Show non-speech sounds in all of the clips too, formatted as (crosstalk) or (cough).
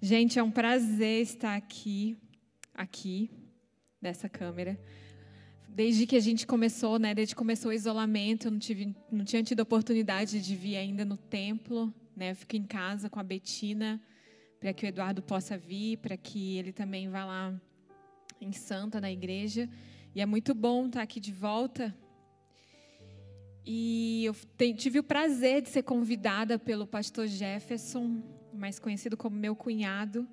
Gente, é um prazer estar aqui, aqui, dessa câmera. Desde que a gente começou, né? Desde que começou o isolamento, eu não, tive, não tinha tido oportunidade de vir ainda no templo, né? Eu fico em casa com a Betina, para que o Eduardo possa vir, para que ele também vá lá em Santa, na igreja. E é muito bom estar aqui de volta. E eu tive o prazer de ser convidada pelo pastor Jefferson mais conhecido como meu cunhado,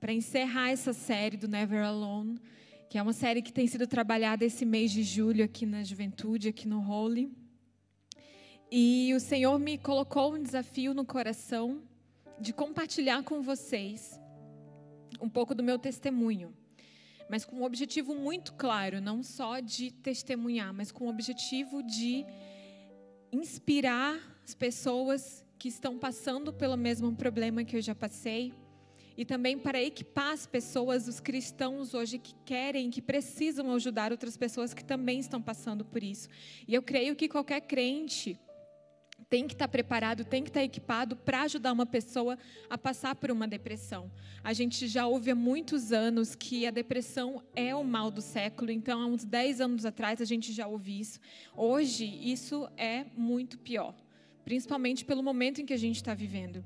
para encerrar essa série do Never Alone, que é uma série que tem sido trabalhada esse mês de julho aqui na Juventude, aqui no Holy. E o Senhor me colocou um desafio no coração de compartilhar com vocês um pouco do meu testemunho, mas com um objetivo muito claro, não só de testemunhar, mas com o objetivo de inspirar as pessoas que estão passando pelo mesmo problema que eu já passei. E também para equipar as pessoas, os cristãos hoje que querem, que precisam ajudar outras pessoas que também estão passando por isso. E eu creio que qualquer crente tem que estar preparado, tem que estar equipado para ajudar uma pessoa a passar por uma depressão. A gente já ouve há muitos anos que a depressão é o mal do século, então há uns 10 anos atrás a gente já ouve isso. Hoje isso é muito pior principalmente pelo momento em que a gente está vivendo.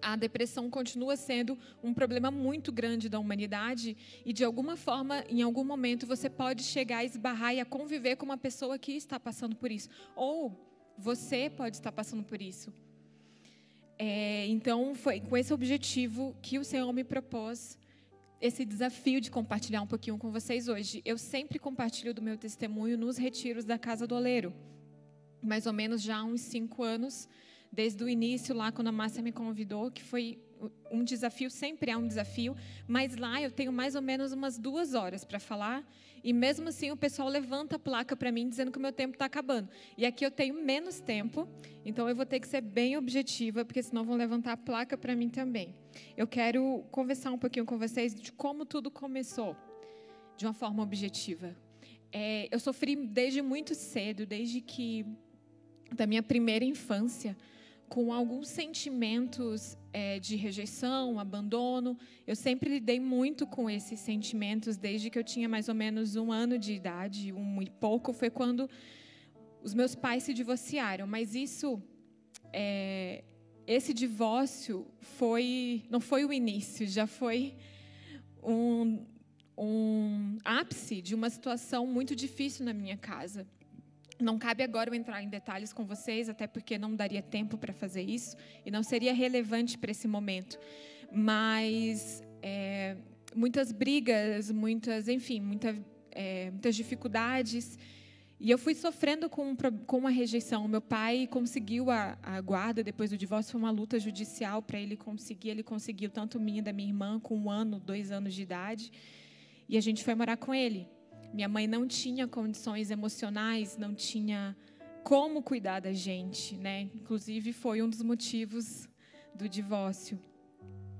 A depressão continua sendo um problema muito grande da humanidade e, de alguma forma, em algum momento, você pode chegar a esbarrar e a conviver com uma pessoa que está passando por isso. Ou você pode estar passando por isso. É, então, foi com esse objetivo que o Senhor me propôs esse desafio de compartilhar um pouquinho com vocês hoje. Eu sempre compartilho do meu testemunho nos retiros da Casa do Oleiro mais ou menos já há uns cinco anos, desde o início, lá quando a Márcia me convidou, que foi um desafio, sempre é um desafio, mas lá eu tenho mais ou menos umas duas horas para falar, e mesmo assim o pessoal levanta a placa para mim dizendo que o meu tempo está acabando. E aqui eu tenho menos tempo, então eu vou ter que ser bem objetiva, porque senão vão levantar a placa para mim também. Eu quero conversar um pouquinho com vocês de como tudo começou, de uma forma objetiva. É, eu sofri desde muito cedo, desde que da minha primeira infância, com alguns sentimentos é, de rejeição, abandono. Eu sempre lidei muito com esses sentimentos desde que eu tinha mais ou menos um ano de idade, um e pouco. Foi quando os meus pais se divorciaram. Mas isso, é, esse divórcio foi, não foi o início, já foi um, um ápice de uma situação muito difícil na minha casa. Não cabe agora eu entrar em detalhes com vocês, até porque não daria tempo para fazer isso e não seria relevante para esse momento. Mas é, muitas brigas, muitas, enfim, muita, é, muitas dificuldades. E eu fui sofrendo com, com uma rejeição. Meu pai conseguiu a, a guarda depois do divórcio, foi uma luta judicial para ele conseguir. Ele conseguiu tanto minha da minha irmã com um ano, dois anos de idade. E a gente foi morar com ele. Minha mãe não tinha condições emocionais, não tinha como cuidar da gente, né? Inclusive foi um dos motivos do divórcio.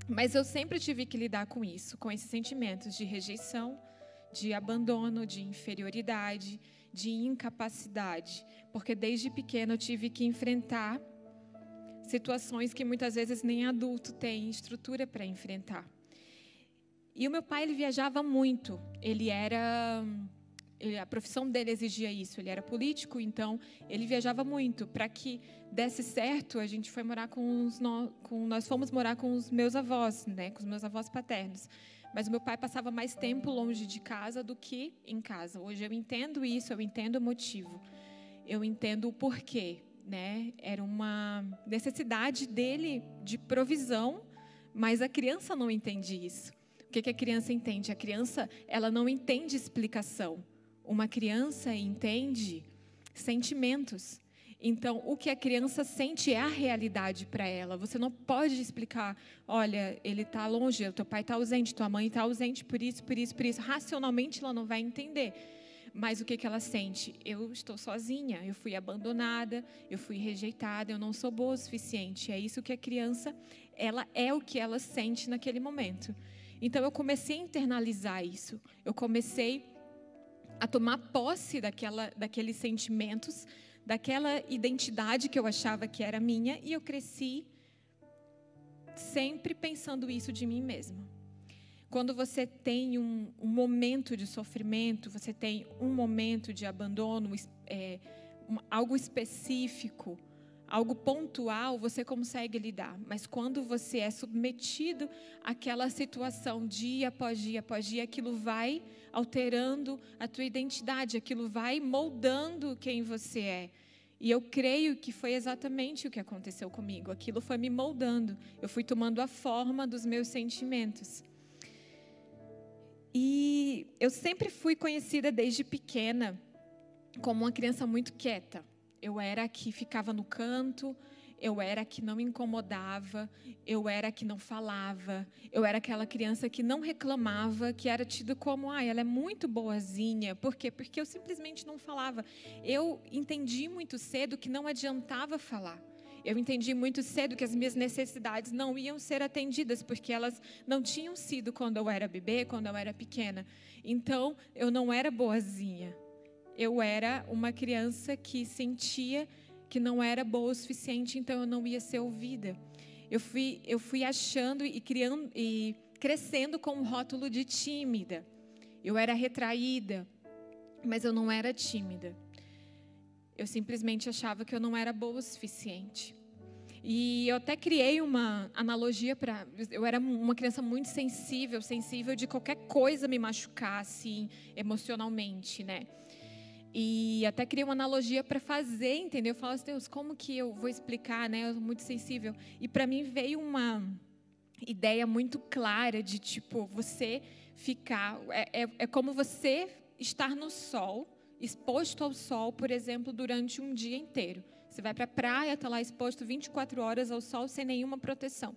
Mas eu sempre tive que lidar com isso, com esses sentimentos de rejeição, de abandono, de inferioridade, de incapacidade, porque desde pequena eu tive que enfrentar situações que muitas vezes nem adulto tem estrutura para enfrentar. E o meu pai ele viajava muito. Ele era a profissão dele exigia isso. Ele era político, então ele viajava muito. Para que desse certo, a gente foi morar com os no, com, nós fomos morar com os meus avós, né, com os meus avós paternos. Mas o meu pai passava mais tempo longe de casa do que em casa. Hoje eu entendo isso, eu entendo o motivo. Eu entendo o porquê, né? Era uma necessidade dele de provisão, mas a criança não entende isso que, que a criança entende? A criança ela não entende explicação. Uma criança entende sentimentos. Então, o que a criança sente é a realidade para ela. Você não pode explicar, olha, ele está longe, teu pai está ausente, tua mãe está ausente por isso, por isso, por isso. Racionalmente, ela não vai entender. Mas o que, que ela sente? Eu estou sozinha, eu fui abandonada, eu fui rejeitada, eu não sou boa o suficiente. É isso que a criança, ela é o que ela sente naquele momento. Então eu comecei a internalizar isso. Eu comecei a tomar posse daquela, daqueles sentimentos, daquela identidade que eu achava que era minha, e eu cresci sempre pensando isso de mim mesma. Quando você tem um, um momento de sofrimento, você tem um momento de abandono, é, um, algo específico, algo pontual, você consegue lidar. Mas quando você é submetido àquela situação dia após dia após dia, aquilo vai alterando a tua identidade, aquilo vai moldando quem você é. E eu creio que foi exatamente o que aconteceu comigo. Aquilo foi me moldando. Eu fui tomando a forma dos meus sentimentos. E eu sempre fui conhecida desde pequena como uma criança muito quieta. Eu era a que ficava no canto, eu era a que não incomodava, eu era a que não falava, eu era aquela criança que não reclamava, que era tida como, ah, ela é muito boazinha. Por quê? Porque eu simplesmente não falava. Eu entendi muito cedo que não adiantava falar. Eu entendi muito cedo que as minhas necessidades não iam ser atendidas, porque elas não tinham sido quando eu era bebê, quando eu era pequena. Então, eu não era boazinha. Eu era uma criança que sentia que não era boa o suficiente, então eu não ia ser ouvida. Eu fui, eu fui achando e criando e crescendo com um rótulo de tímida. Eu era retraída, mas eu não era tímida. Eu simplesmente achava que eu não era boa o suficiente. E eu até criei uma analogia para. Eu era uma criança muito sensível, sensível de qualquer coisa me machucar, assim, emocionalmente, né? E até criei uma analogia para fazer, entendeu? Eu falava assim, Deus, como que eu vou explicar, né? Eu sou muito sensível. E para mim veio uma ideia muito clara de, tipo, você ficar. É, é, é como você estar no sol exposto ao sol, por exemplo, durante um dia inteiro. Você vai para a praia, está lá exposto 24 horas ao sol sem nenhuma proteção.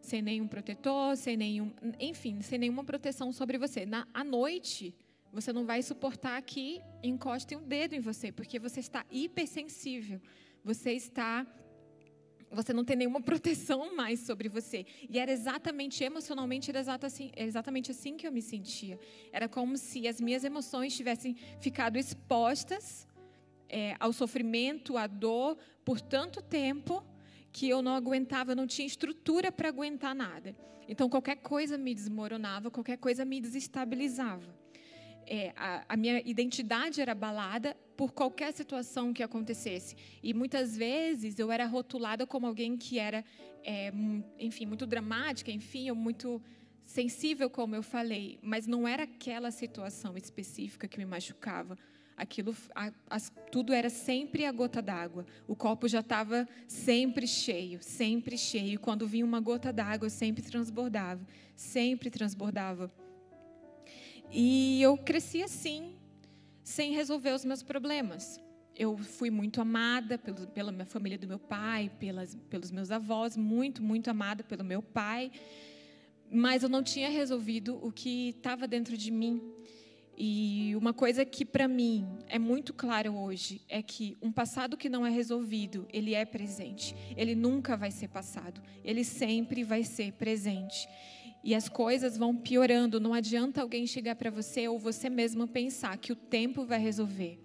Sem nenhum protetor, sem nenhum. Enfim, sem nenhuma proteção sobre você. Na, à noite, você não vai suportar que encostem um dedo em você, porque você está hipersensível. Você está você não tem nenhuma (laughs) proteção mais sobre você. E era exatamente, emocionalmente, era assim, exatamente assim que eu me sentia. Era como se as minhas emoções tivessem ficado expostas é, ao sofrimento, à dor, por tanto tempo que eu não aguentava, eu não tinha estrutura para aguentar nada. Então, qualquer coisa me desmoronava, qualquer coisa me desestabilizava é, a, a, minha identidade era abalada por qualquer situação que acontecesse. E muitas vezes eu era rotulada como alguém que era, é, enfim, muito dramática, enfim, ou muito sensível, como eu falei. Mas não era aquela situação específica que me machucava. Aquilo, a, a, tudo era sempre a gota d'água. O copo já estava sempre cheio, sempre cheio. Quando vinha uma gota d'água, sempre transbordava, sempre transbordava. E eu cresci assim, sem resolver os meus problemas. Eu fui muito amada pelo, pela minha família do meu pai, pelas, pelos meus avós, muito, muito amada pelo meu pai, mas eu não tinha resolvido o que estava dentro de mim. E uma coisa que para mim é muito claro hoje é que um passado que não é resolvido, ele é presente. Ele nunca vai ser passado, ele sempre vai ser presente e as coisas vão piorando. Não adianta alguém chegar para você ou você mesmo pensar que o tempo vai resolver.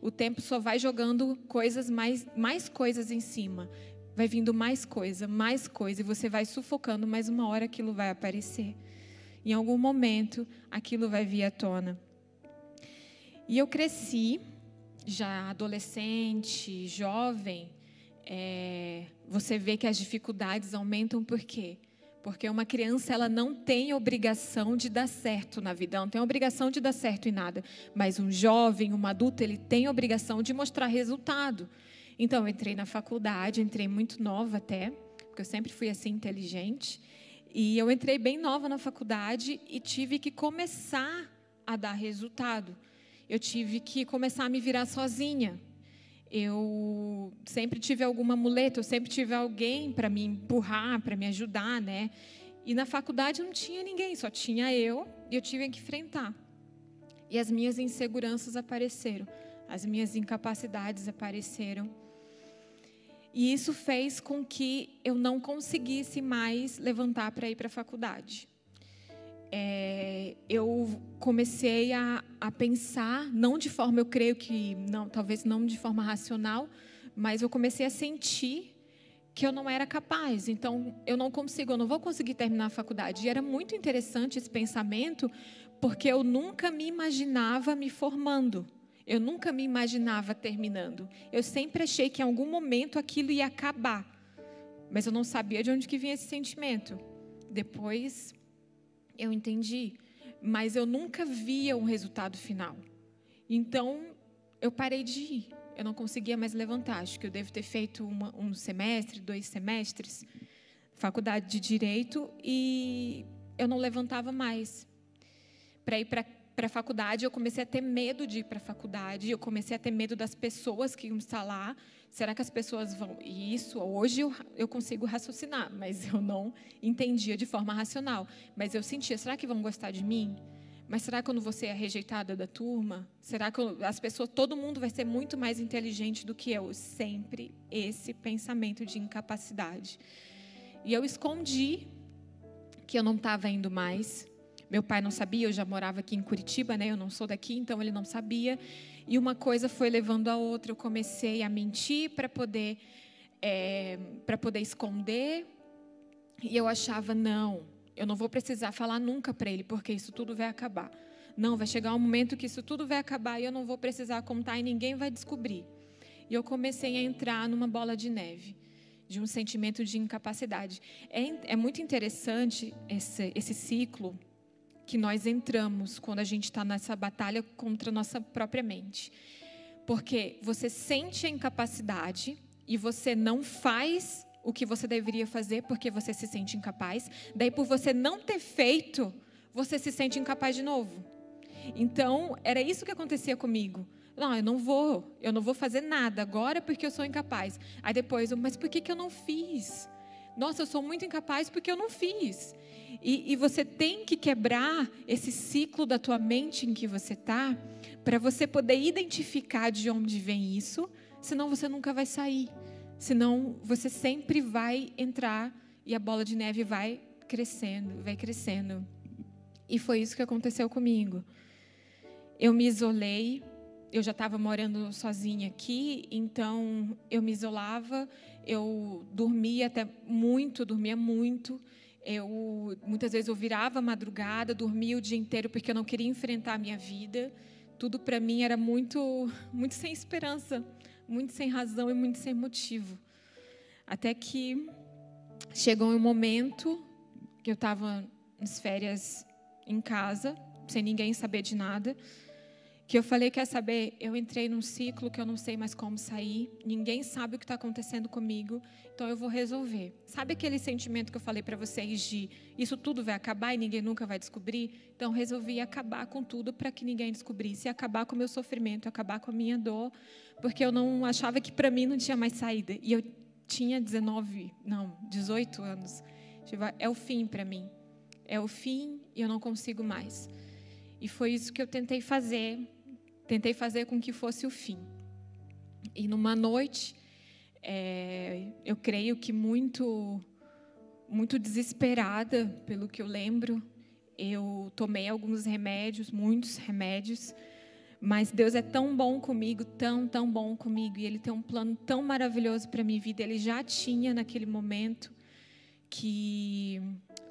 O tempo só vai jogando coisas mais, mais coisas em cima. Vai vindo mais coisa, mais coisa, e você vai sufocando, mas uma hora aquilo vai aparecer. Em algum momento, aquilo vai vir à tona. E eu cresci, já adolescente, jovem, é, você vê que as dificuldades aumentam por quê? Porque uma criança ela não tem obrigação de dar certo na vida, não tem obrigação de dar certo em nada. Mas um jovem, um adulto, ele tem obrigação de mostrar resultado. Então eu entrei na faculdade, entrei muito nova até, porque eu sempre fui assim inteligente. E eu entrei bem nova na faculdade e tive que começar a dar resultado. Eu tive que começar a me virar sozinha eu sempre tive alguma muleta, eu sempre tive alguém para me empurrar, para me ajudar, né? E na faculdade não tinha ninguém, só tinha eu e eu tive que enfrentar. E as minhas inseguranças apareceram, as minhas incapacidades apareceram. E isso fez com que eu não conseguisse mais levantar para ir para a faculdade é, eu comecei a, a pensar, não de forma, eu creio que, não, talvez não de forma racional, mas eu comecei a sentir que eu não era capaz. Então, eu não consigo, eu não vou conseguir terminar a faculdade. E era muito interessante esse pensamento, porque eu nunca me imaginava me formando. Eu nunca me imaginava terminando. Eu sempre achei que em algum momento aquilo ia acabar. Mas eu não sabia de onde que vinha esse sentimento. Depois eu entendi, mas eu nunca via um resultado final. Então eu parei de ir. Eu não conseguia mais levantar. Acho que eu devo ter feito uma, um semestre, dois semestres, faculdade de direito, e eu não levantava mais. Para ir para para a faculdade, eu comecei a ter medo de ir para a faculdade, eu comecei a ter medo das pessoas que iam estar lá. Será que as pessoas vão. E isso, hoje eu, eu consigo raciocinar, mas eu não entendia de forma racional. Mas eu sentia: será que vão gostar de mim? Mas será que quando você é rejeitada da turma? Será que as pessoas, todo mundo vai ser muito mais inteligente do que eu? Sempre esse pensamento de incapacidade. E eu escondi que eu não estava indo mais. Meu pai não sabia, eu já morava aqui em Curitiba, né? Eu não sou daqui, então ele não sabia. E uma coisa foi levando a outra. Eu comecei a mentir para poder, é, para poder esconder. E eu achava não eu não vou precisar falar nunca para ele, porque isso tudo vai acabar. Não, vai chegar um momento que isso tudo vai acabar e eu não vou precisar contar e ninguém vai descobrir. E eu comecei a entrar numa bola de neve, de um sentimento de incapacidade. É, é muito interessante esse, esse ciclo que nós entramos quando a gente está nessa batalha contra a nossa própria mente. Porque você sente a incapacidade e você não faz o que você deveria fazer porque você se sente incapaz. Daí, por você não ter feito, você se sente incapaz de novo. Então, era isso que acontecia comigo. Não, eu não vou, eu não vou fazer nada agora porque eu sou incapaz. Aí depois, mas por que, que eu não fiz? Nossa, eu sou muito incapaz porque eu não fiz. E, e você tem que quebrar esse ciclo da tua mente em que você está, para você poder identificar de onde vem isso, senão você nunca vai sair. Senão você sempre vai entrar e a bola de neve vai crescendo, vai crescendo. E foi isso que aconteceu comigo. Eu me isolei, eu já estava morando sozinha aqui, então eu me isolava, eu dormia até muito, dormia muito. Eu muitas vezes eu virava madrugada, dormia o dia inteiro porque eu não queria enfrentar a minha vida. Tudo para mim era muito muito sem esperança muito sem razão e muito sem motivo. Até que chegou um momento que eu estava nas férias em casa, sem ninguém saber de nada, que eu falei, quer saber, eu entrei num ciclo que eu não sei mais como sair, ninguém sabe o que está acontecendo comigo, então eu vou resolver. Sabe aquele sentimento que eu falei para vocês de isso tudo vai acabar e ninguém nunca vai descobrir? Então resolvi acabar com tudo para que ninguém descobrisse, acabar com o meu sofrimento, acabar com a minha dor, porque eu não achava que para mim não tinha mais saída. E eu tinha 19, não, 18 anos. Tipo, é o fim para mim. É o fim e eu não consigo mais. E foi isso que eu tentei fazer tentei fazer com que fosse o fim. E numa noite, é, eu creio que muito, muito desesperada, pelo que eu lembro, eu tomei alguns remédios, muitos remédios, mas Deus é tão bom comigo, tão, tão bom comigo, e Ele tem um plano tão maravilhoso para minha vida. Ele já tinha naquele momento que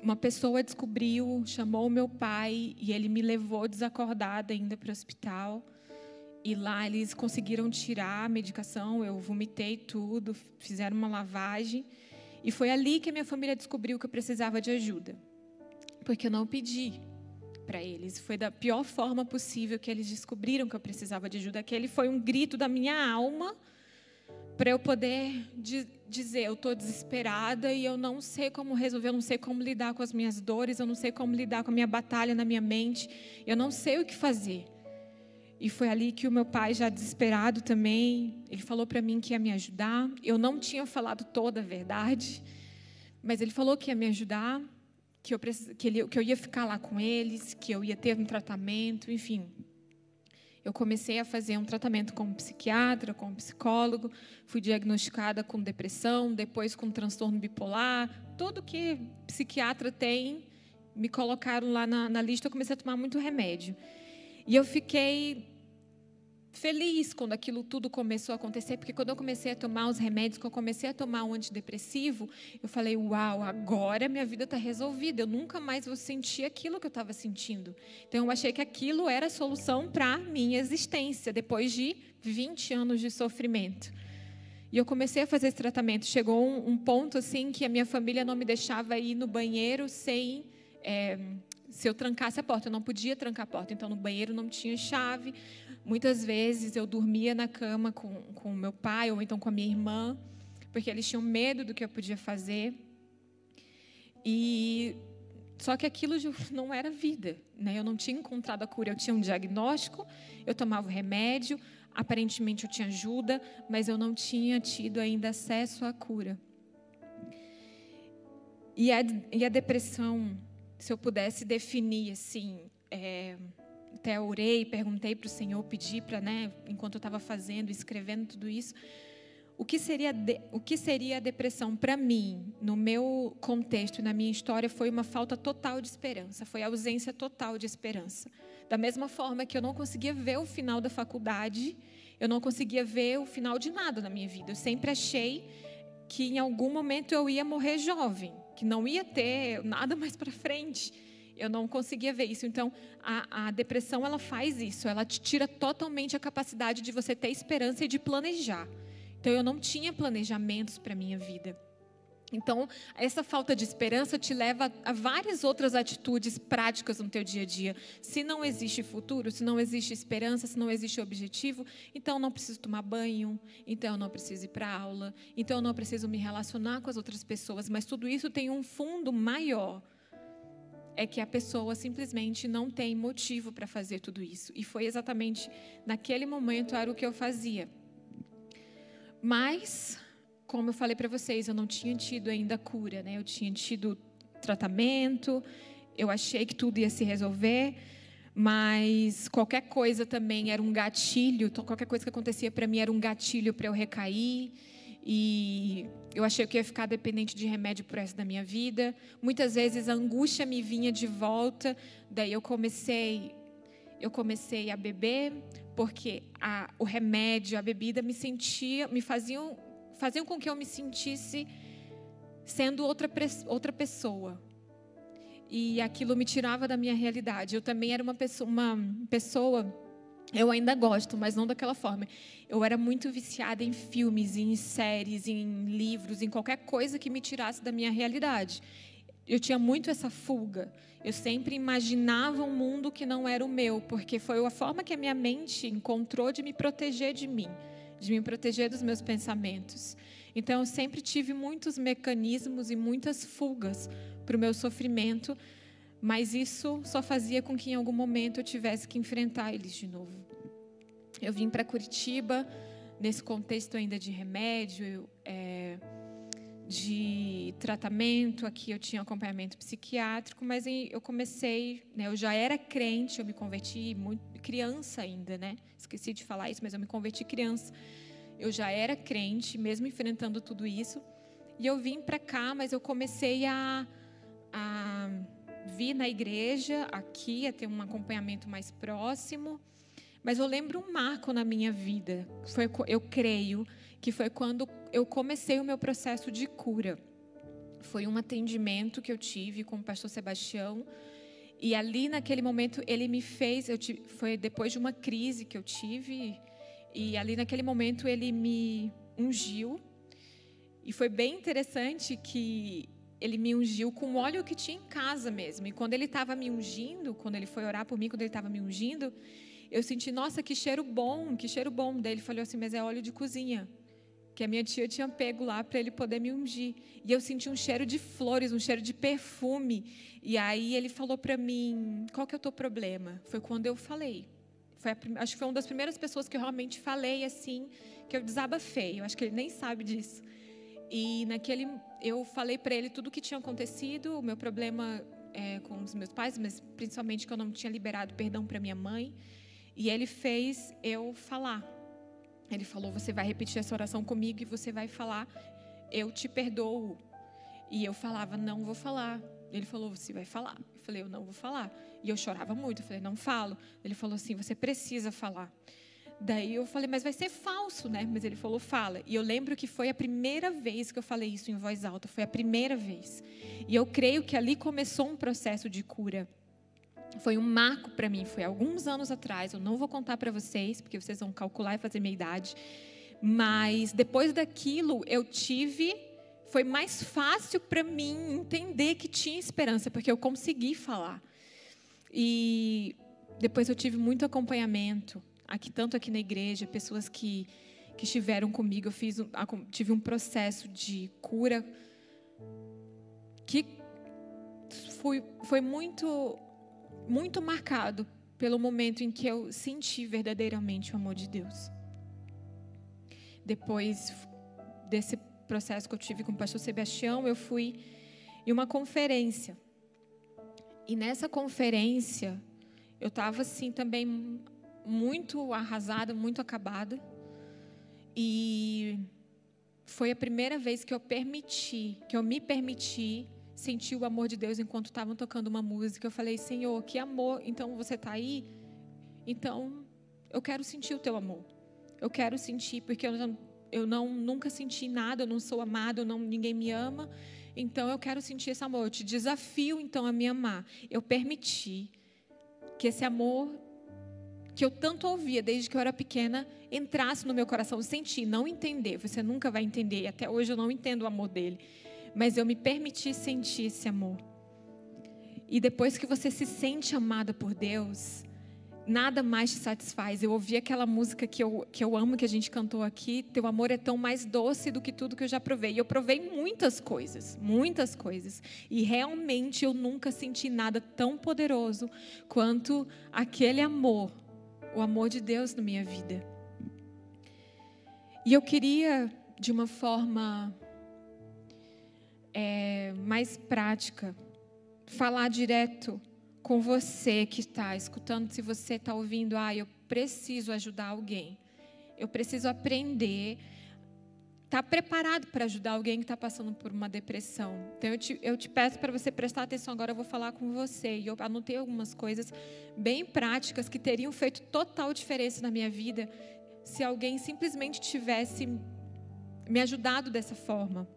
uma pessoa descobriu, chamou o meu pai e ele me levou desacordada ainda para o hospital. E lá eles conseguiram tirar a medicação, eu vomitei tudo, fizeram uma lavagem. E foi ali que a minha família descobriu que eu precisava de ajuda. Porque eu não pedi para eles. Foi da pior forma possível que eles descobriram que eu precisava de ajuda. Aquele foi um grito da minha alma para eu poder dizer: eu estou desesperada e eu não sei como resolver, eu não sei como lidar com as minhas dores, eu não sei como lidar com a minha batalha na minha mente, eu não sei o que fazer. E foi ali que o meu pai, já desesperado também, ele falou para mim que ia me ajudar. Eu não tinha falado toda a verdade, mas ele falou que ia me ajudar, que eu, que, ele, que eu ia ficar lá com eles, que eu ia ter um tratamento, enfim. Eu comecei a fazer um tratamento com um psiquiatra, com um psicólogo, fui diagnosticada com depressão, depois com transtorno bipolar, tudo que psiquiatra tem, me colocaram lá na, na lista, eu comecei a tomar muito remédio. E eu fiquei feliz quando aquilo tudo começou a acontecer, porque quando eu comecei a tomar os remédios, quando eu comecei a tomar um antidepressivo, eu falei: Uau, agora minha vida está resolvida, eu nunca mais vou sentir aquilo que eu estava sentindo. Então eu achei que aquilo era a solução para a minha existência, depois de 20 anos de sofrimento. E eu comecei a fazer esse tratamento. Chegou um, um ponto assim que a minha família não me deixava ir no banheiro sem. É, se eu trancasse a porta, eu não podia trancar a porta, então no banheiro não tinha chave. Muitas vezes eu dormia na cama com, com meu pai ou então com a minha irmã, porque eles tinham medo do que eu podia fazer. E só que aquilo (laughs) não era vida, né? Eu não tinha encontrado a cura. Eu tinha um diagnóstico, eu tomava o remédio, aparentemente eu tinha ajuda, mas eu não tinha tido ainda acesso à cura. E a, e a depressão, se eu pudesse definir assim, é, até orei, perguntei para o Senhor, pedi para, né, enquanto eu estava fazendo, escrevendo tudo isso, o que seria, de, o que seria a depressão para mim, no meu contexto na minha história, foi uma falta total de esperança, foi a ausência total de esperança. Da mesma forma que eu não conseguia ver o final da faculdade, eu não conseguia ver o final de nada na minha vida. Eu sempre achei que em algum momento eu ia morrer jovem, que não ia ter nada mais para frente eu não conseguia ver isso. Então, a, a, depressão ela faz isso, ela te tira totalmente a capacidade de você ter esperança e de planejar. Então, eu não tinha planejamentos para minha vida. Então, essa falta de esperança te leva a várias outras atitudes práticas no teu dia a dia. Se não existe futuro, se não existe esperança, se não existe objetivo, então eu não preciso tomar banho, então eu não preciso ir para aula, então eu não preciso me relacionar com as outras pessoas. Mas tudo isso tem um fundo maior é que a pessoa simplesmente não tem motivo para fazer tudo isso. E foi exatamente naquele momento era o que eu fazia. Mas, como eu falei para vocês, eu não tinha tido ainda cura, né? Eu tinha tido tratamento, eu achei que tudo ia se resolver, mas qualquer coisa também era um gatilho, então qualquer coisa que acontecia para mim era um gatilho para eu recair. E eu achei que ia ficar dependente de remédio por resto da minha vida. Muitas vezes a angústia me vinha de volta, daí eu comecei eu comecei a beber porque a, o remédio, a bebida me sentia, me faziam faziam com que eu me sentisse sendo outra outra pessoa. E aquilo me tirava da minha realidade. Eu também era uma pessoa, uma pessoa eu ainda gosto, mas não daquela forma. Eu era muito viciada em filmes, em séries, em livros, em qualquer coisa que me tirasse da minha realidade. Eu tinha muito essa fuga. Eu sempre imaginava um mundo que não era o meu, porque foi a forma que a minha mente encontrou de me proteger de mim, de me proteger dos meus pensamentos. Então, eu sempre tive muitos mecanismos e muitas fugas para o meu sofrimento, mas isso só fazia com que em algum momento eu tivesse que enfrentar eles de novo. Eu vim para Curitiba nesse contexto ainda de remédio, é, de tratamento. Aqui eu tinha acompanhamento psiquiátrico, mas eu comecei, né, eu já era crente, eu me converti muito criança ainda, né? Esqueci de falar isso, mas eu me converti criança. Eu já era crente, mesmo enfrentando tudo isso. E eu vim para cá, mas eu comecei a, a vi na igreja aqui, a ter um acompanhamento mais próximo. Mas eu lembro um marco na minha vida. Foi, eu creio que foi quando eu comecei o meu processo de cura. Foi um atendimento que eu tive com o pastor Sebastião. E ali naquele momento ele me fez, eu tive, foi depois de uma crise que eu tive, e ali naquele momento ele me ungiu. E foi bem interessante que ele me ungiu com óleo que tinha em casa mesmo. E quando ele estava me ungindo, quando ele foi orar por mim, quando ele estava me ungindo, eu senti, nossa, que cheiro bom, que cheiro bom. Daí ele falou assim, mas é óleo de cozinha. Que a minha tia tinha pego lá para ele poder me ungir. E eu senti um cheiro de flores, um cheiro de perfume. E aí ele falou para mim, qual que é o teu problema? Foi quando eu falei. Foi a, acho que foi uma das primeiras pessoas que eu realmente falei assim, que eu desabafei. Eu acho que ele nem sabe disso. E naquele, eu falei para ele tudo o que tinha acontecido, o meu problema é, com os meus pais, mas principalmente que eu não tinha liberado perdão para minha mãe. E ele fez eu falar. Ele falou: Você vai repetir essa oração comigo e você vai falar: Eu te perdoo. E eu falava: Não vou falar. Ele falou: Você vai falar. Eu falei: Eu não vou falar. E eu chorava muito. Eu falei: Não falo. Ele falou assim: Você precisa falar. Daí eu falei, mas vai ser falso, né? Mas ele falou, fala. E eu lembro que foi a primeira vez que eu falei isso em voz alta, foi a primeira vez. E eu creio que ali começou um processo de cura. Foi um marco para mim, foi alguns anos atrás. Eu não vou contar para vocês, porque vocês vão calcular e fazer minha idade. Mas depois daquilo, eu tive. Foi mais fácil para mim entender que tinha esperança, porque eu consegui falar. E depois eu tive muito acompanhamento aqui tanto aqui na igreja, pessoas que que estiveram comigo, eu fiz tive um processo de cura que foi, foi muito muito marcado pelo momento em que eu senti verdadeiramente o amor de Deus. Depois desse processo que eu tive com o pastor Sebastião, eu fui em uma conferência. E nessa conferência, eu estava assim também muito arrasada, muito acabada. E foi a primeira vez que eu permiti, que eu me permiti sentir o amor de Deus enquanto estavam tocando uma música. Eu falei, Senhor, que amor. Então você está aí? Então eu quero sentir o teu amor. Eu quero sentir, porque eu, não, eu não nunca senti nada, eu não sou amado, não, ninguém me ama. Então eu quero sentir esse amor. Eu te desafio então a me amar. Eu permiti que esse amor que eu tanto ouvia desde que eu era pequena entrasse no meu coração, sentir, não entender. Você nunca vai entender. Até hoje eu não entendo o amor dele, mas eu me permiti sentir esse amor. E depois que você se sente amada por Deus, nada mais te satisfaz. Eu ouvi aquela música que eu, que eu amo, que a gente cantou aqui, Teu amor é tão mais doce do que tudo que eu já provei. E eu provei muitas coisas, muitas coisas. E realmente eu nunca senti nada tão poderoso quanto aquele amor o amor de Deus na minha vida. E eu queria, de uma forma é, mais prática, falar direto com você que está escutando, se você está ouvindo, ah, eu preciso ajudar alguém, eu preciso aprender está preparado para ajudar alguém que está passando por uma depressão. Então, eu te, eu te peço para você prestar atenção agora, eu vou falar com você. E eu anotei algumas coisas bem práticas que teriam feito total diferença na minha vida se alguém simplesmente tivesse me ajudado dessa forma.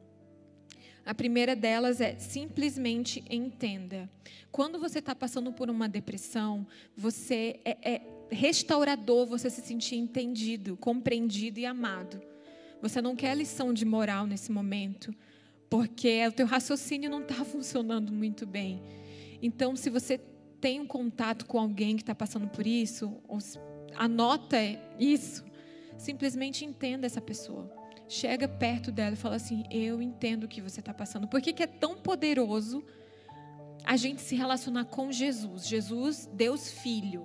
A primeira delas é simplesmente entenda. Quando você está passando por uma depressão, você é, é restaurador você se sentir entendido, compreendido e amado. Você não quer lição de moral nesse momento, porque o teu raciocínio não está (laughs) funcionando muito bem. Então, se você tem um contato com alguém que está passando por isso, anota isso. Simplesmente entenda essa pessoa. Chega perto dela e fala assim: Eu entendo o que você está passando. Por que, que é tão poderoso a gente se relacionar com Jesus? Jesus, Deus Filho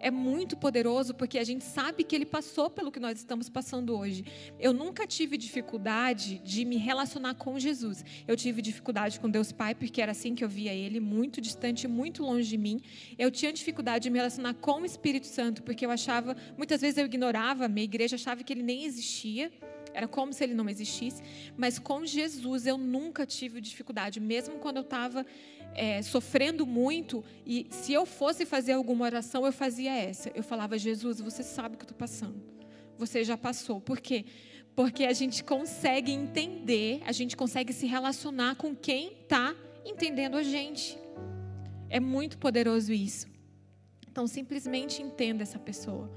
é muito poderoso porque a gente sabe que ele passou pelo que nós estamos passando hoje. Eu nunca tive dificuldade de me relacionar com Jesus. Eu tive dificuldade com Deus Pai porque era assim que eu via ele, muito distante, muito longe de mim. Eu tinha dificuldade de me relacionar com o Espírito Santo porque eu achava, muitas vezes eu ignorava, minha igreja achava que ele nem existia. Era como se ele não existisse. Mas com Jesus eu nunca tive dificuldade, mesmo quando eu estava é, sofrendo muito, e se eu fosse fazer alguma oração, eu fazia essa. Eu falava, Jesus, você sabe o que eu estou passando. Você já passou. Por quê? Porque a gente consegue entender, a gente consegue se relacionar com quem está entendendo a gente. É muito poderoso isso. Então, simplesmente entenda essa pessoa.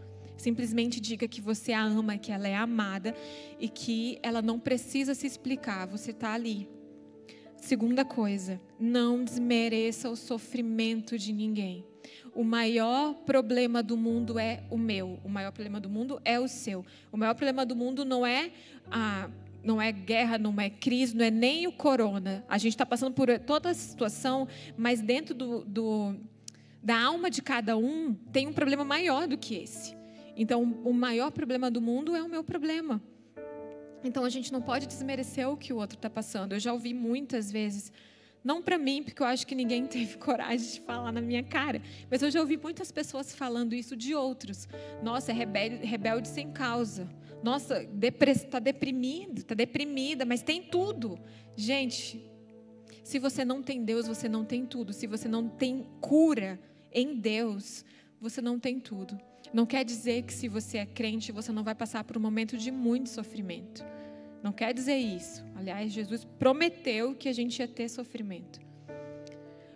Simplesmente diga que você a ama, que ela é amada e que ela não precisa se explicar. Você está ali Segunda coisa, não desmereça o sofrimento de ninguém. O maior problema do mundo é o meu, o maior problema do mundo é o seu. O maior problema do mundo não é a não é guerra, não é crise, não é nem o corona. A gente está passando por toda a situação, mas dentro do, do, da alma de cada um tem um problema maior do que esse. Então, o maior problema do mundo é o meu problema. Então a gente não pode desmerecer o que o outro está passando. Eu já ouvi muitas vezes, não para mim, porque eu acho que ninguém (laughs) teve coragem de falar na minha cara, mas eu já ouvi muitas pessoas falando isso de outros. Nossa, é rebelde, rebelde sem causa. Nossa, está deprimido, está deprimida, mas tem tudo. Gente, se você não tem Deus, você não tem tudo. Se você não tem cura em Deus, você não tem tudo. Não quer dizer que se você é crente, você não vai passar por um momento de muito sofrimento. Não quer dizer isso. Aliás, Jesus prometeu que a gente ia ter sofrimento.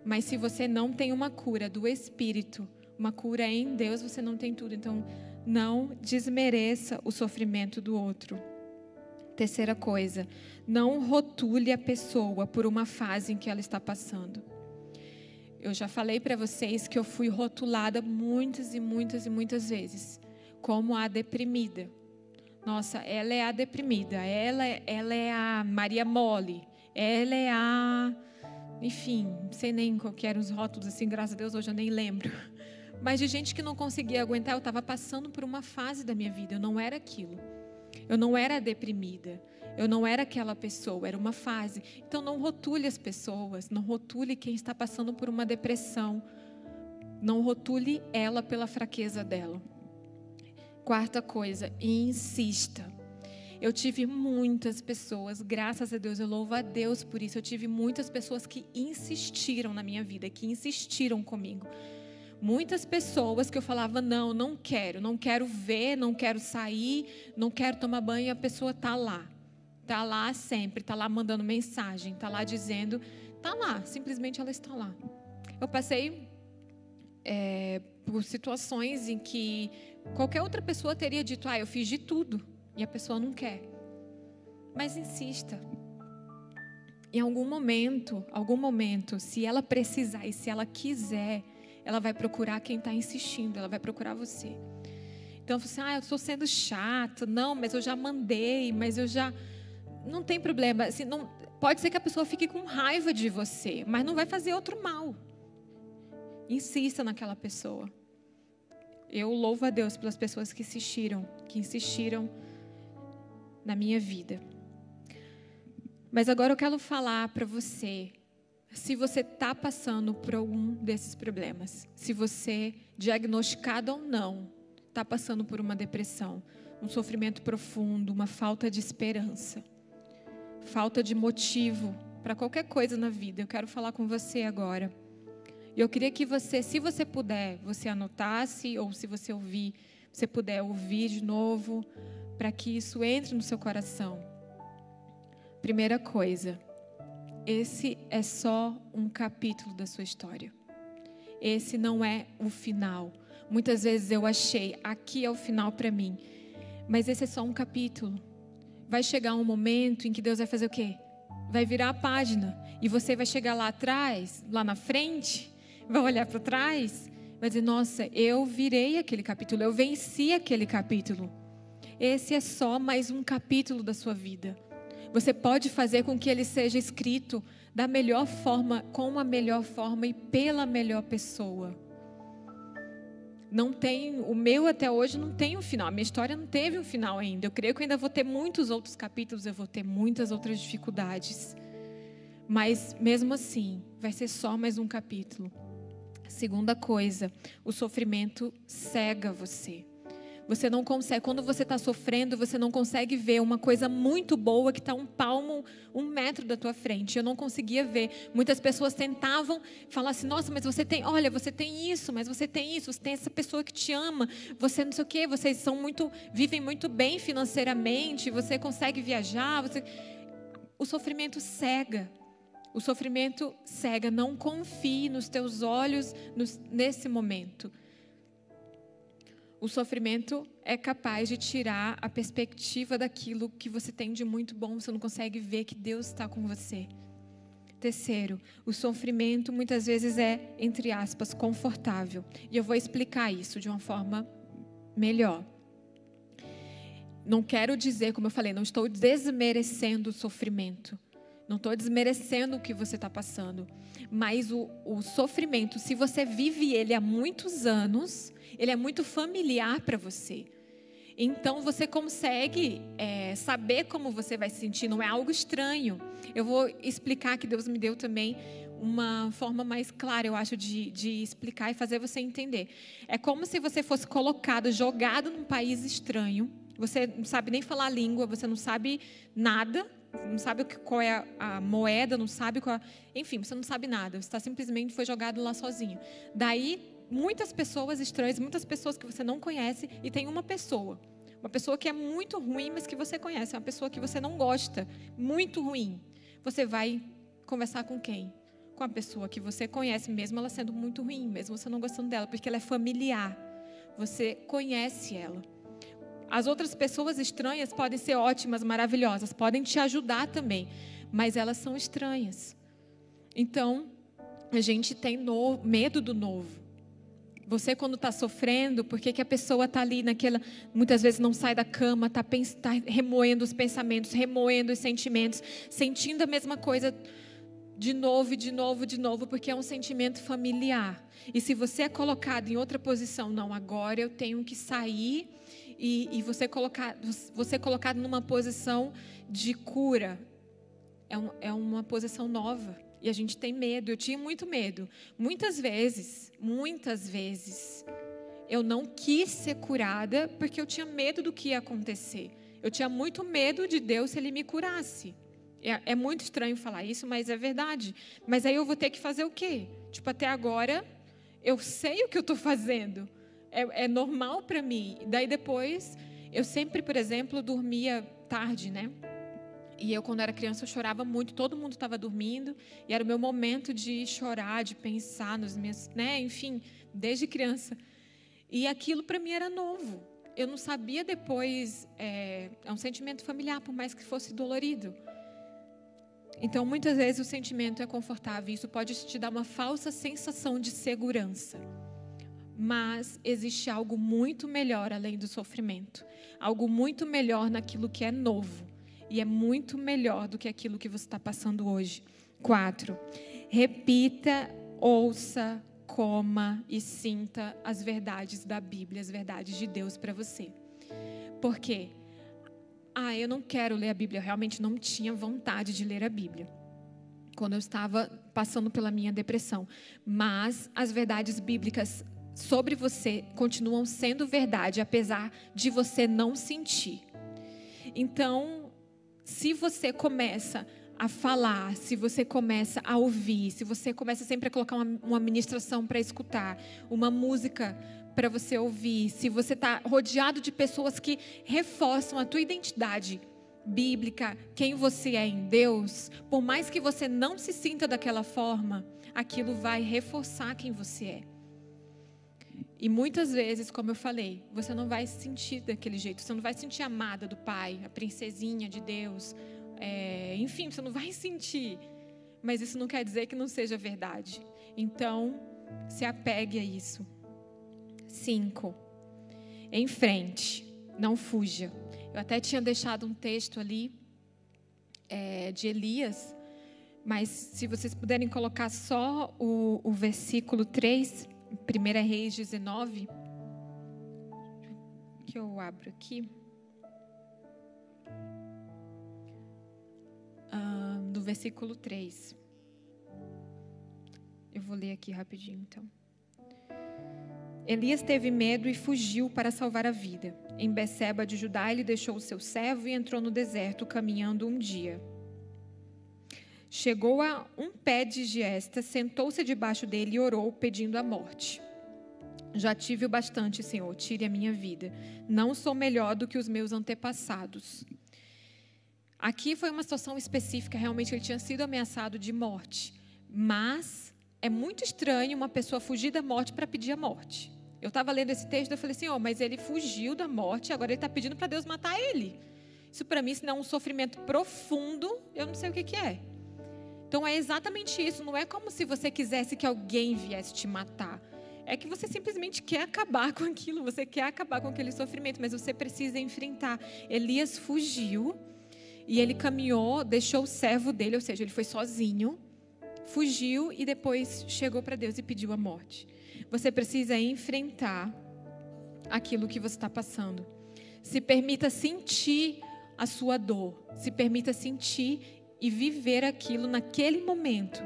Mas se você não tem uma cura do espírito, uma cura em Deus, você não tem tudo. Então, não desmereça o sofrimento do outro. Terceira coisa, não rotule a pessoa por uma fase em que ela está passando. Eu já falei para vocês que eu fui rotulada muitas e muitas e muitas vezes como a deprimida. Nossa, ela é a deprimida, ela, ela é a Maria Mole, ela é a. Enfim, não sei nem qual eram os rótulos, assim, graças a Deus hoje eu nem lembro. Mas de gente que não conseguia aguentar, eu estava passando por uma fase da minha vida, eu não era aquilo. Eu não era deprimida. Eu não era aquela pessoa, era uma fase. Então não rotule as pessoas, não rotule quem está passando por uma depressão. Não rotule ela pela fraqueza dela. Quarta coisa, insista. Eu tive muitas pessoas, graças a Deus, eu louvo a Deus por isso. Eu tive muitas pessoas que insistiram na minha vida, que insistiram comigo. Muitas pessoas que eu falava, não, não quero, não quero ver, não quero sair, não quero tomar banho, e a pessoa está lá. Está lá sempre, está lá mandando mensagem, está lá dizendo, está lá, simplesmente ela está lá. Eu passei é, por situações em que Qualquer outra pessoa teria dito: Ah, eu fiz de tudo. E a pessoa não quer. Mas insista. Em algum momento, algum momento, se ela precisar e se ela quiser, ela vai procurar quem está insistindo, ela vai procurar você. Então, você, ah, eu estou sendo chato, não, mas eu já mandei, mas eu já. Não tem problema. Assim, não... Pode ser que a pessoa fique com raiva de você, mas não vai fazer outro mal. Insista naquela pessoa. Eu louvo a Deus pelas pessoas que insistiram, que insistiram na minha vida. Mas agora eu quero falar para você, se você está passando por algum desses problemas, se você, diagnosticado ou não, está passando por uma depressão, um sofrimento profundo, uma falta de esperança, falta de motivo para qualquer coisa na vida, eu quero falar com você agora. E eu queria que você, se você puder, você anotasse, ou se você ouvir, você puder ouvir de novo, para que isso entre no seu coração. Primeira coisa, esse é só um capítulo da sua história. Esse não é o final. Muitas vezes eu achei, aqui é o final para mim. Mas esse é só um capítulo. Vai chegar um momento em que Deus vai fazer o quê? Vai virar a página. E você vai chegar lá atrás, lá na frente, vai olhar para trás, vai dizer: Nossa, eu virei aquele capítulo, eu venci aquele capítulo. Esse é só mais um capítulo da sua vida. Você pode fazer com que ele seja escrito da melhor forma, com a melhor forma e pela melhor pessoa. Não tem, o meu até hoje não tem um final. A minha história não teve um final ainda. Eu creio que eu ainda vou ter muitos outros capítulos, eu vou ter muitas outras dificuldades. Mas mesmo assim, vai ser só mais um capítulo. Segunda coisa, o sofrimento cega você. Você não consegue, quando você está sofrendo, você não consegue ver uma coisa muito boa que está um palmo, um metro da tua frente. Eu não conseguia ver. Muitas pessoas tentavam falar assim: nossa, mas você tem, olha, você tem isso, mas você tem isso, você tem essa pessoa que te ama, você não sei o quê, vocês são muito, vivem muito bem financeiramente, você consegue viajar. Você... O sofrimento cega. O sofrimento cega. Não confie nos teus olhos nesse momento. O sofrimento é capaz de tirar a perspectiva daquilo que você tem de muito bom. Você não consegue ver que Deus está com você. Terceiro, o sofrimento muitas vezes é, entre aspas, confortável. E eu vou explicar isso de uma forma melhor. Não quero dizer, como eu falei, não estou desmerecendo o sofrimento. Não estou desmerecendo o que você está passando. Mas o, o sofrimento, se você vive ele há muitos anos, ele é muito familiar para você. Então você consegue é, saber como você vai se sentir, não é algo estranho. Eu vou explicar que Deus me deu também uma forma mais clara, eu acho, de, de explicar e fazer você entender. É como se você fosse colocado, jogado num país estranho. Você não sabe nem falar a língua, você não sabe nada, não sabe qual é a, moeda, não sabe qual. Enfim, você não sabe nada. Você está simplesmente foi jogado lá sozinho. Daí muitas pessoas estranhas, muitas pessoas que você não conhece, e tem uma pessoa. Uma pessoa que é muito ruim, mas que você conhece. É uma pessoa que você não gosta, muito ruim. Você vai conversar com quem? Com a pessoa que você conhece, mesmo ela sendo muito ruim, mesmo você não gostando dela, porque ela é familiar. Você conhece ela. As outras pessoas estranhas podem ser ótimas, maravilhosas, podem te ajudar também, mas elas são estranhas. Então, a gente tem no, medo do novo. Você, quando está sofrendo, por que a pessoa está ali naquela. Muitas vezes não sai da cama, está tá remoendo os pensamentos, remoendo os sentimentos, sentindo a mesma coisa de novo e de novo, de novo, porque é um sentimento familiar. E se você é colocado em outra posição, não, agora eu tenho que sair e, e você, colocar, você é colocado numa posição de cura, é, um, é uma posição nova. E a gente tem medo. Eu tinha muito medo. Muitas vezes, muitas vezes, eu não quis ser curada porque eu tinha medo do que ia acontecer. Eu tinha muito medo de Deus se Ele me curasse. É, é muito estranho falar isso, mas é verdade. Mas aí eu vou ter que fazer o quê? Tipo, até agora, eu sei o que eu estou fazendo. É, é normal para mim. Daí depois, eu sempre, por exemplo, dormia tarde, né? E eu, quando era criança, eu chorava muito, todo mundo estava dormindo, e era o meu momento de chorar, de pensar nos meus, né, enfim, desde criança. E aquilo para mim era novo. Eu não sabia depois, é, é um sentimento familiar, por mais que fosse dolorido. Então, muitas vezes o sentimento é confortável, isso pode te dar uma falsa sensação de segurança. Mas existe algo muito melhor além do sofrimento, algo muito melhor naquilo que é novo e é muito melhor do que aquilo que você está passando hoje. Quatro, repita, ouça, coma e sinta as verdades da Bíblia, as verdades de Deus para você. Por quê? Ah, eu não quero ler a Bíblia. Eu realmente não tinha vontade de ler a Bíblia quando eu estava passando pela minha depressão. Mas as verdades bíblicas sobre você continuam sendo verdade, apesar de você não sentir. Então, se você começa a falar, se você começa a ouvir, se você começa sempre a colocar uma, uma ministração para escutar, uma música para você ouvir, se você está rodeado de pessoas que reforçam a tua identidade bíblica, quem você é em Deus, por mais que você não se sinta daquela forma, aquilo vai reforçar quem você é. E muitas vezes, como eu falei, você não vai se sentir daquele jeito, você não vai se sentir amada do Pai, a princesinha de Deus, é, enfim, você não vai (laughs) sentir. Mas isso não quer dizer que não seja verdade. Então, se apegue a isso. Cinco, em frente, não fuja. Eu até tinha deixado um texto ali é, de Elias, mas se vocês puderem colocar só o, o versículo 3 1 Reis 19, que eu abro aqui. Ah, do versículo 3. Eu vou ler aqui rapidinho, então. Elias teve medo e fugiu para salvar a vida. Em Beceba de Judá, ele deixou o seu servo e entrou no deserto, caminhando um dia. Chegou a um pé de giesta, sentou-se debaixo dele e orou, pedindo a morte. Já tive o bastante, Senhor, tire a minha vida. Não sou melhor do que os meus antepassados. Aqui foi uma situação específica, realmente ele tinha sido ameaçado de morte. Mas é muito estranho uma pessoa fugir da morte para pedir a morte. Eu estava lendo esse texto e falei assim: oh, mas ele fugiu da morte, agora ele está pedindo para Deus matar ele. Isso para mim, se não é um sofrimento profundo, eu não sei o que, que é. Então é exatamente isso. Não é como se você quisesse que alguém viesse te matar. É que você simplesmente quer acabar com aquilo, você quer acabar com aquele sofrimento, mas você precisa enfrentar. Elias fugiu e ele caminhou, deixou o servo dele, ou seja, ele foi sozinho, fugiu e depois chegou para Deus e pediu a morte. Você precisa enfrentar aquilo que você está passando. Se permita sentir a sua dor, se permita sentir e viver aquilo naquele momento.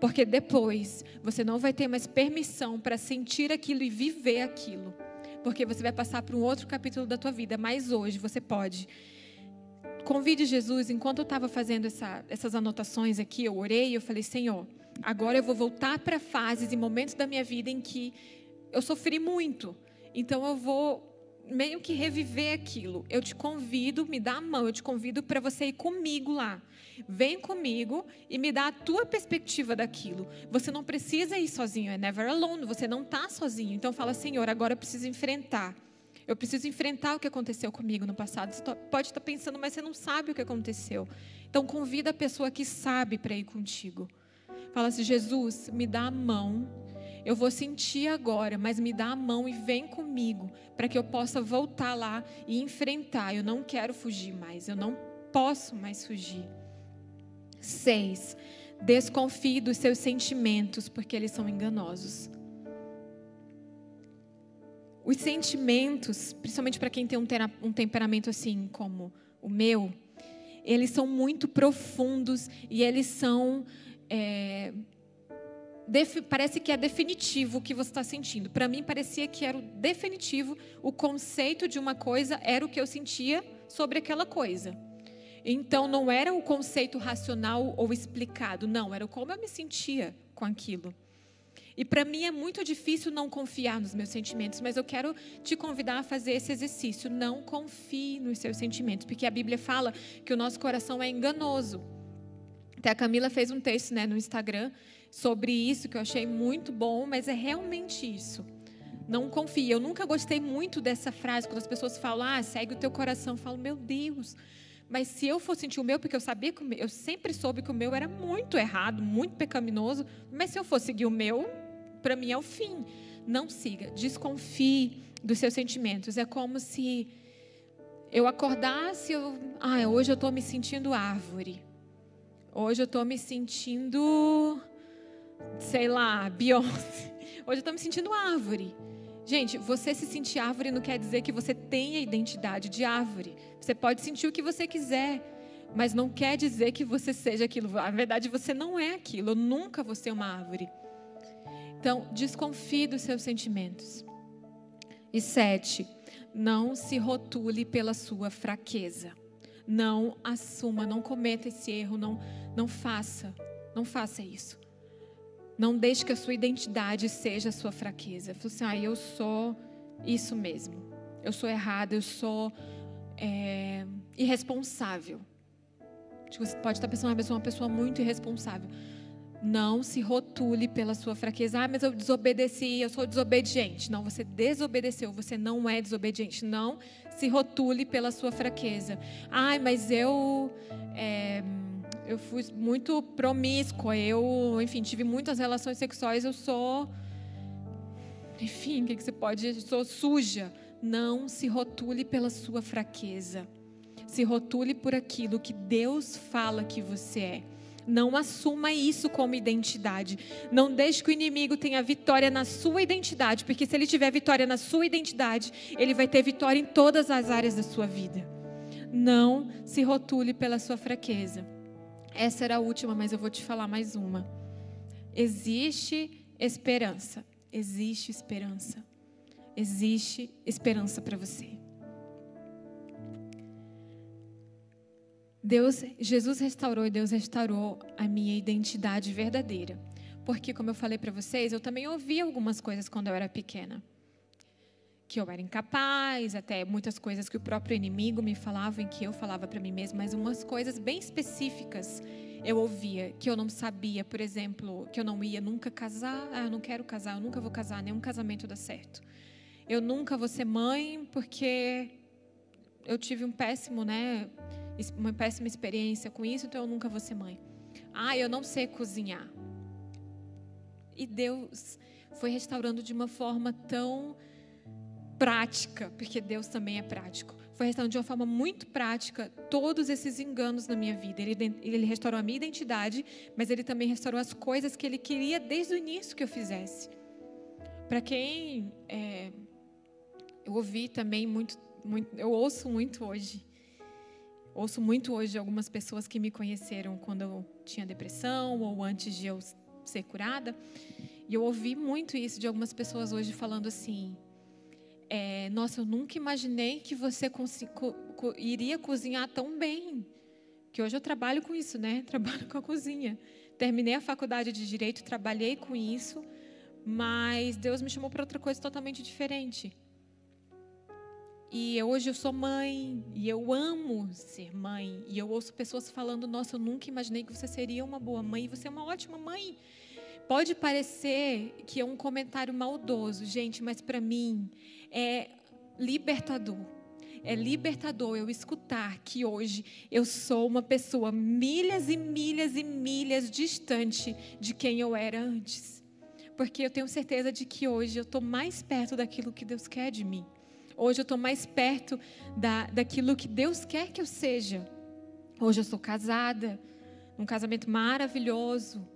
Porque depois você não vai ter mais permissão para sentir aquilo e viver aquilo. Porque você vai passar para um outro capítulo da tua vida. Mas hoje você pode. Convide Jesus. Enquanto eu estava fazendo essa, essas anotações aqui, eu orei e eu falei: Senhor, agora eu vou voltar para fases e momentos da minha vida em que eu sofri muito. Então eu vou meio que reviver aquilo. Eu te convido, me dá a mão, eu te convido para você ir comigo lá. Vem comigo e me dá a tua perspectiva daquilo. Você não precisa ir sozinho, é never alone, você não está sozinho. Então fala, Senhor, agora eu preciso enfrentar. Eu preciso enfrentar o que aconteceu comigo no passado. Você pode estar pensando, mas você não sabe o que aconteceu. Então convida a pessoa que sabe para ir contigo. Fala assim, Jesus, me dá a mão eu vou sentir agora, mas me dá a mão e vem comigo, para que eu possa voltar lá e enfrentar. Eu não quero fugir mais, eu não posso mais fugir. Seis, desconfie dos seus sentimentos, porque eles são enganosos. Os sentimentos, principalmente para quem tem um temperamento assim como o meu, eles são muito profundos e eles são é, parece que é definitivo o que você está sentindo. Para mim, parecia que era o definitivo, o conceito de uma coisa era o que eu sentia sobre aquela coisa. Então, não era o conceito racional ou explicado, não, era como eu me sentia com aquilo. E para mim é muito difícil não confiar nos meus sentimentos, mas eu quero te convidar a fazer esse exercício. Não confie nos seus sentimentos, porque a Bíblia fala que o nosso coração é enganoso. Até a Camila fez um texto né, no Instagram sobre isso que eu achei muito bom, mas é realmente isso. Não confie. Eu nunca gostei muito dessa frase quando as pessoas falam: "Ah, segue o teu coração". Eu falo: "Meu Deus". Mas se eu for sentir o meu, porque eu sabia que meu, eu sempre soube que o meu era muito errado, muito pecaminoso, mas se eu for seguir o meu, para mim é o fim. Não siga, desconfie dos seus sentimentos. É como se eu acordasse, eu, ah, hoje eu estou me sentindo árvore. Hoje eu estou me sentindo sei lá, (laughs) Beyoncé. Hoje eu estou me sentindo árvore. Gente, você se sentir árvore não quer dizer que você tenha identidade de árvore. Você pode sentir o que você quiser, mas não quer dizer que você seja aquilo. Na verdade, você não é aquilo. Eu nunca vou ser uma árvore. Então, desconfie dos seus sentimentos. E sete, não se rotule pela sua fraqueza. Não assuma, não cometa esse erro, não, não faça, não faça isso. Não deixe que a sua identidade seja a sua fraqueza. Fala assim, ah, eu sou isso mesmo. Eu sou errada, eu sou é, irresponsável. Você pode estar pensando, ah, eu sou uma pessoa muito irresponsável. Não se rotule pela sua fraqueza. Ah, mas eu desobedeci, eu sou desobediente. Não, você desobedeceu, você não é desobediente. Não se rotule pela sua fraqueza. Ah, mas eu. É, eu fui muito promíscua, eu, enfim, tive muitas relações sexuais, eu sou, enfim, o que, que você pode, eu sou suja. Não se rotule pela sua fraqueza. Se rotule por aquilo que Deus fala que você é. Não assuma isso como identidade. Não deixe que o inimigo tenha vitória na sua identidade, porque se ele tiver vitória na sua identidade, ele vai ter vitória em todas as áreas da sua vida. Não se rotule pela sua fraqueza. Essa era a última, mas eu vou te falar mais uma. Existe esperança. Existe esperança. Existe esperança para você. Deus, Jesus restaurou e Deus restaurou a minha identidade verdadeira. Porque, como eu falei para vocês, eu também ouvi algumas coisas quando eu era pequena que eu era incapaz, até muitas coisas que o próprio inimigo me falava e que eu falava para mim mesma, mas umas coisas bem específicas eu ouvia que eu não sabia, por exemplo, que eu não ia nunca casar, ah, eu não quero casar, eu nunca vou casar, nenhum casamento dá certo. Eu nunca vou ser mãe porque eu tive um péssimo, né, uma péssima experiência com isso, então eu nunca vou ser mãe. Ah, eu não sei cozinhar. E Deus foi restaurando de uma forma tão prática, porque Deus também é prático. Foi restaurando de uma forma muito prática todos esses enganos na minha vida. Ele, ele restaurou a minha identidade, mas ele também restaurou as coisas que ele queria desde o início que eu fizesse. Para quem é, eu ouvi também muito, muito, eu ouço muito hoje. Ouço muito hoje algumas pessoas que me conheceram quando eu tinha depressão ou antes de eu ser curada. E eu ouvi muito isso de algumas pessoas hoje falando assim: é, nossa, eu nunca imaginei que você co co iria cozinhar tão bem. Que hoje eu trabalho com isso, né? (laughs) Trabalho com a cozinha. Terminei a faculdade de direito, trabalhei com isso, mas Deus me chamou para outra coisa totalmente diferente. E hoje eu sou mãe, e eu amo ser mãe. E eu ouço pessoas falando: Nossa, eu nunca imaginei que você seria uma boa mãe, e você é uma ótima mãe. Pode parecer que é um comentário maldoso, gente, mas para mim é libertador. É libertador eu escutar que hoje eu sou uma pessoa milhas e milhas e milhas distante de quem eu era antes. Porque eu tenho certeza de que hoje eu estou mais perto daquilo que Deus quer de mim. Hoje eu estou mais perto da, daquilo que Deus quer que eu seja. Hoje eu sou casada, um casamento maravilhoso,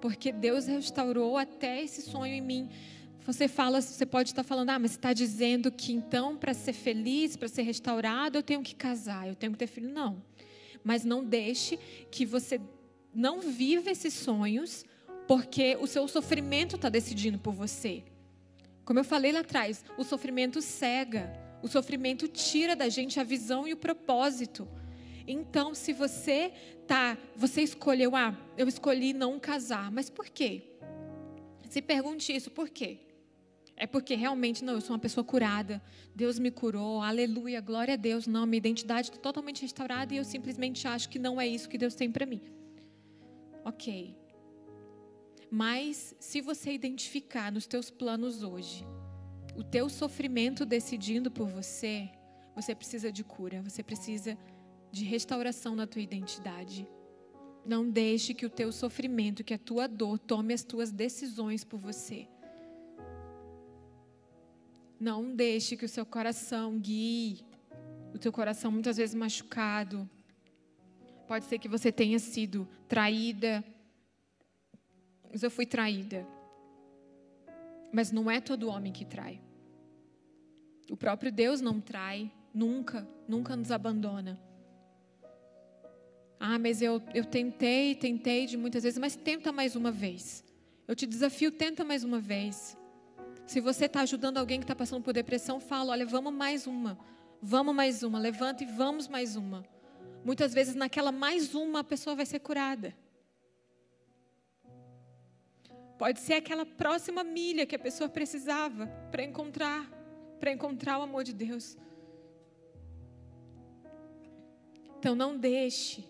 porque Deus restaurou até esse sonho em mim. Você fala, você pode estar falando, ah, mas está dizendo que então para ser feliz, para ser restaurado, eu tenho que casar, eu tenho que ter filho. Não. Mas não deixe que você não viva esses sonhos, porque o seu sofrimento está decidindo por você. Como eu falei lá atrás, o sofrimento cega, o sofrimento tira da gente a visão e o propósito. Então, se você tá, você escolheu, ah, eu escolhi não casar, mas por quê? Se pergunte isso, por quê? É porque realmente, não, eu sou uma pessoa curada, Deus me curou, aleluia, glória a Deus, não, minha identidade está totalmente restaurada e eu simplesmente acho que não é isso que Deus tem para mim. Ok. Mas se você identificar nos teus planos hoje, o teu sofrimento decidindo por você, você precisa de cura, você precisa de restauração na tua identidade. Não deixe que o teu sofrimento, que a tua dor tome as tuas decisões por você. Não deixe que o seu coração guie o teu coração muitas vezes machucado. Pode ser que você tenha sido traída. Mas eu fui traída. Mas não é todo homem que trai. O próprio Deus não trai, nunca, nunca nos abandona. Ah, mas eu, eu tentei, tentei de muitas vezes, mas tenta mais uma vez. Eu te desafio, tenta mais uma vez. Se você está ajudando alguém que está passando por depressão, fala: olha, vamos mais uma, vamos mais uma, levanta e vamos mais uma. Muitas vezes naquela mais uma a pessoa vai ser curada. Pode ser aquela próxima milha que a pessoa precisava para encontrar, para encontrar o amor de Deus. Então não deixe,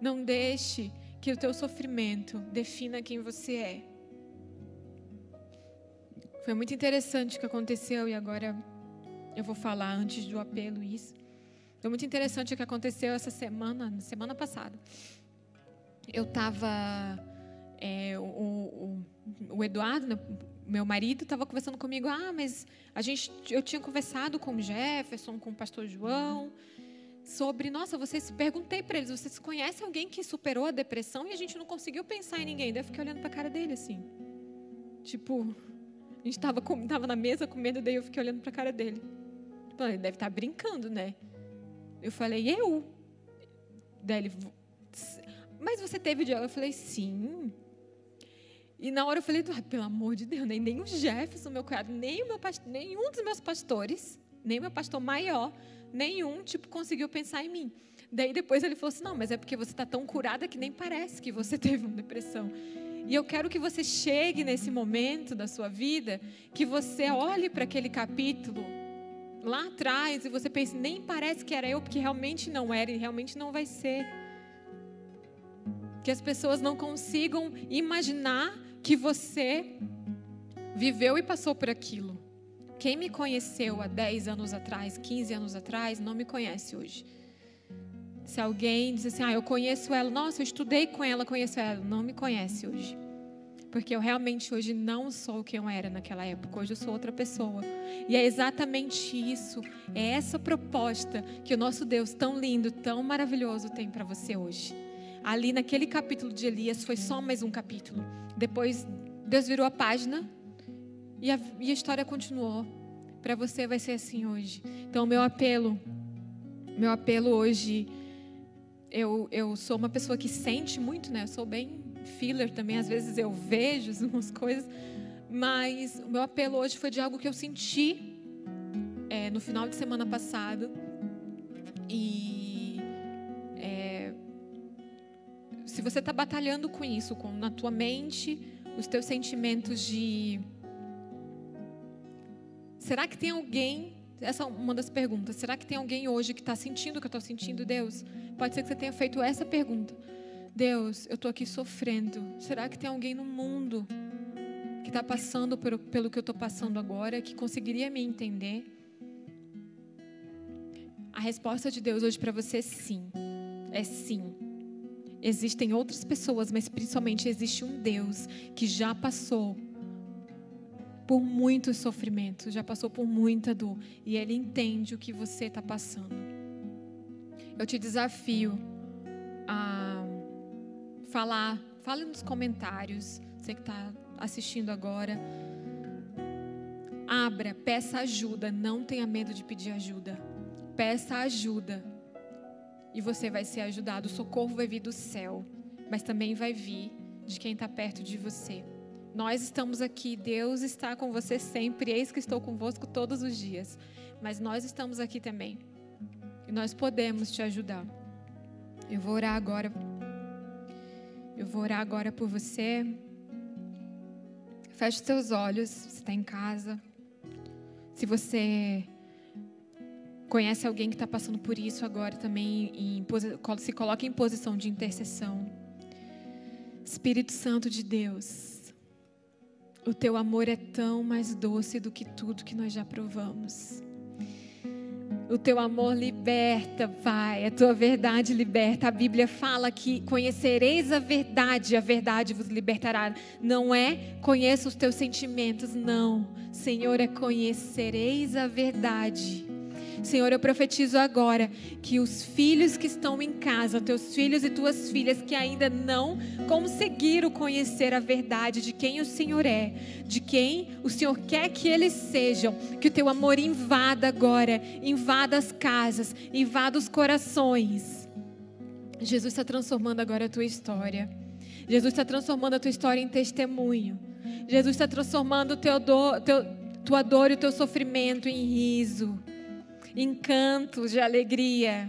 não deixe que o teu sofrimento defina quem você é. Foi muito interessante o que aconteceu e agora eu vou falar antes do apelo isso. Foi muito interessante o que aconteceu essa semana, semana passada. Eu estava, é, o, o, o, Eduardo, né, meu marido, estava conversando comigo. Ah, mas a gente, eu tinha conversado com o Jefferson, com o Pastor João sobre, nossa, vocês perguntei para eles, vocês conhecem alguém que superou a depressão e a gente não conseguiu pensar em ninguém. Daí eu fiquei olhando para a cara dele assim, tipo, a gente estava tava na mesa comendo, daí eu fiquei olhando para a cara dele. Falei, ele deve estar tá brincando, né? Eu falei, eu. Daí ele, mas você teve diálogo? Eu falei, sim. E na hora eu falei, ah, pelo amor de Deus, nem, nem o Jefferson, meu cunhado, nem o meu nenhum dos meus pastores, nem o meu pastor maior, nenhum, tipo, conseguiu pensar em mim. Daí depois ele falou assim, não, mas é porque você está tão curada que nem parece que você (laughs) teve uma depressão. E eu quero que você chegue nesse momento da sua vida, que você olhe para aquele capítulo lá atrás e você pense, nem parece que era eu, porque realmente não era e realmente não vai ser. Que as pessoas não consigam imaginar que você viveu e passou por aquilo. Quem me conheceu há 10 anos atrás, 15 anos atrás, não me conhece hoje. Se alguém diz assim, ah, eu conheço ela, nossa, eu estudei com ela, conheço ela, não me conhece hoje. Porque eu realmente hoje não sou quem eu era naquela época, hoje eu sou outra pessoa. E é exatamente isso, é essa proposta que o nosso Deus tão lindo, tão maravilhoso tem para você hoje. Ali naquele capítulo de Elias foi só mais um capítulo. Depois Deus virou a página e a, e a história continuou. Para você vai ser assim hoje. Então, meu apelo, meu apelo hoje eu, eu sou uma pessoa que sente muito, né? Eu sou bem filler também, às vezes eu vejo umas (laughs) coisas, mas o meu apelo hoje foi de algo que eu senti é, no final de semana passado. E é, se você está batalhando com isso, com na tua mente, os teus sentimentos de Será que tem alguém? Essa é uma das perguntas. Será que tem alguém hoje que está sentindo o que eu estou sentindo, Deus? Pode ser que você tenha feito essa pergunta. Deus, eu estou aqui sofrendo. Será que tem alguém no mundo que está passando por, pelo que eu estou passando agora, que conseguiria me entender? A resposta de Deus hoje para você é sim. É sim. Existem outras pessoas, mas principalmente existe um Deus que já passou por muito sofrimento, já passou por muita dor e Ele entende o que você está passando. Eu te desafio a falar, fale nos comentários, você que está assistindo agora. Abra, peça ajuda, não tenha medo de pedir ajuda. Peça ajuda e você vai ser ajudado. O socorro vai vir do céu, mas também vai vir de quem está perto de você. Nós estamos aqui, Deus está com você sempre, eis que estou convosco todos os dias. Mas nós estamos aqui também e nós podemos te ajudar. Eu vou orar agora. Eu vou orar agora por você. Feche seus olhos, você está em casa. Se você conhece alguém que está passando por isso agora também, em, se coloca em posição de intercessão. Espírito Santo de Deus, o teu amor é tão mais doce do que tudo que nós já provamos. O teu amor liberta, Pai. A tua verdade liberta. A Bíblia fala que conhecereis a verdade, a verdade vos libertará. Não é conheça os teus sentimentos, não. Senhor, é conhecereis a verdade Senhor, eu profetizo agora que os filhos que estão em casa, teus filhos e tuas filhas que ainda não conseguiram conhecer a verdade de quem o Senhor é, de quem o Senhor quer que eles sejam, que o teu amor invada agora, invada as casas, invada os corações. Jesus está transformando agora a tua história. Jesus está transformando a tua história em testemunho. Jesus está transformando teu dor, teu, tua dor e o teu sofrimento em riso encantos de alegria.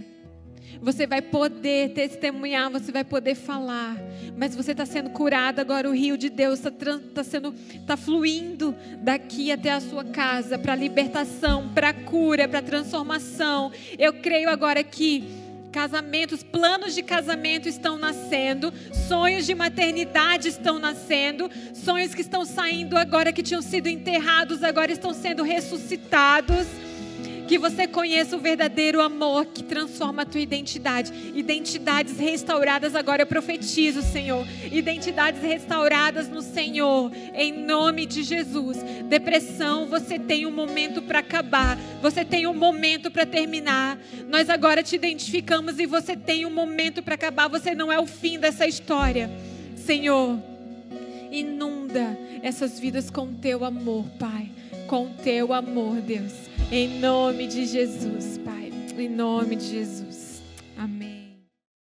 Você vai poder testemunhar, você vai poder falar, mas você está sendo curado agora. O rio de Deus está tá sendo, está fluindo daqui até a sua casa para libertação, para cura, para transformação. Eu creio agora que casamentos, planos de casamento estão nascendo, sonhos de maternidade estão nascendo, sonhos que estão saindo agora que tinham sido enterrados agora estão sendo ressuscitados. Que você conheça o verdadeiro amor que transforma a tua identidade. Identidades restauradas agora eu profetizo, Senhor. Identidades restauradas no Senhor, em nome de Jesus. Depressão, você tem um momento para acabar. Você tem um momento para terminar. Nós agora te identificamos e você tem um momento para acabar. Você não é o fim dessa história. Senhor, inunda essas vidas com teu amor, Pai. Com teu amor, Deus. Em nome de Jesus, Pai. Em nome de Jesus. Amém.